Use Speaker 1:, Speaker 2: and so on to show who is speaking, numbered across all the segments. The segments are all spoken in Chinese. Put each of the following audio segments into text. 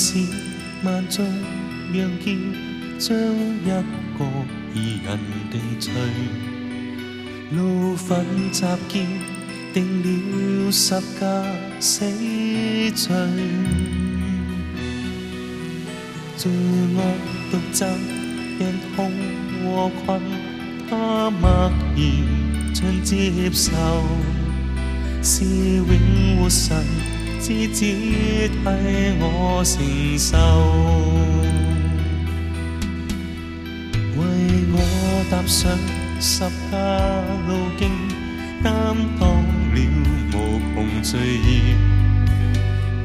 Speaker 1: 是万众仰见，将一个二人的罪，怒愤集结，定了十架死罪。罪恶毒责，让痛和困，他默然尽接受，是永活神。只只替我承受，为我踏上十架路径，担当了无穷罪孽，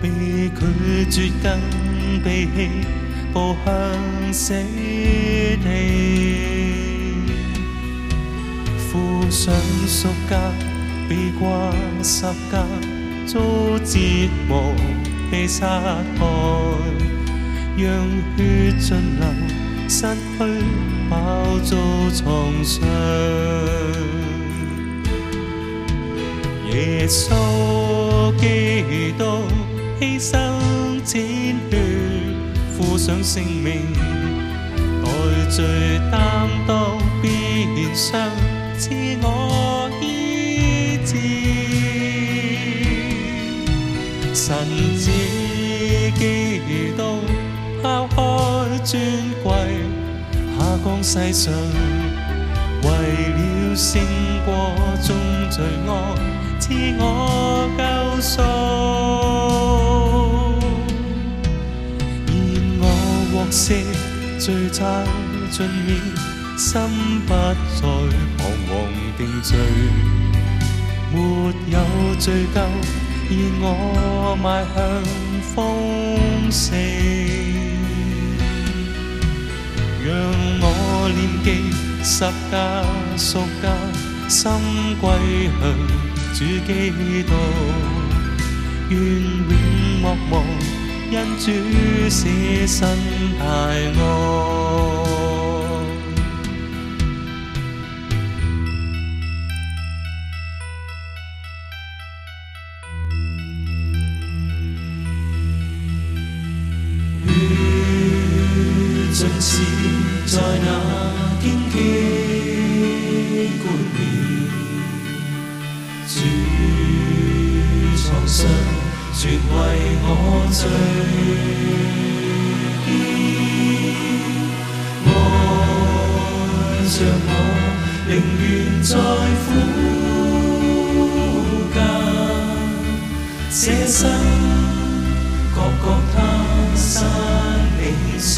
Speaker 1: 被拒绝更被弃，步向死地，负上十格，被挂十架。遭折磨，被杀害，让血尽流，失去饱遭创伤。耶稣基督牺牲鲜血，付上性命，代罪担当，悲伤赐我。神子基督抛开尊贵，下降世上，为了胜过众罪恶，赐我救赎。现我获赦，罪债尽免，心不再彷徨定罪，没有罪疚。愿我迈向丰盛，让我念记十家属家，心归向主基督，愿永莫忘因主舍身大爱。在那天棘冠冕，主创上全为我醉眠，爱着我宁愿在苦间，这生各个他生恋上。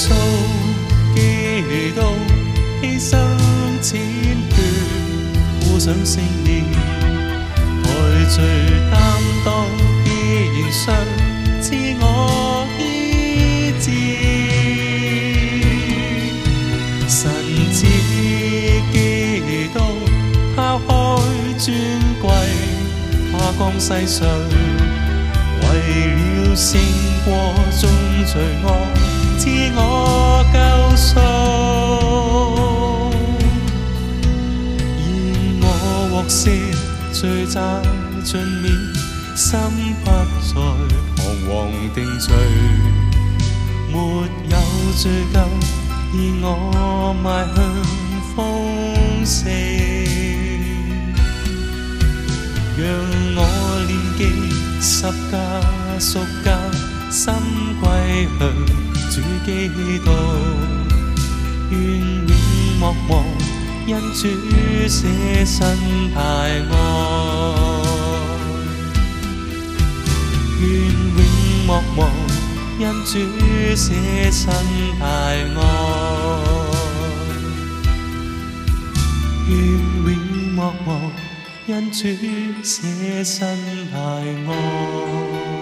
Speaker 1: 素基多牺牲鲜血，护上圣念，抬罪担当，依然信赐我医治。神子基督抛开尊贵，他降世上。了勝過眾罪惡，知我救贖。現我獲赦，罪債盡免，心不再彷徨定罪，沒有罪咎，而我邁向豐盛。讓我念記。十架贖價，心歸向主基督，願永莫忘，因主捨身排外。願永莫忘，因主捨身排外。願永莫忘。因主舍身大爱。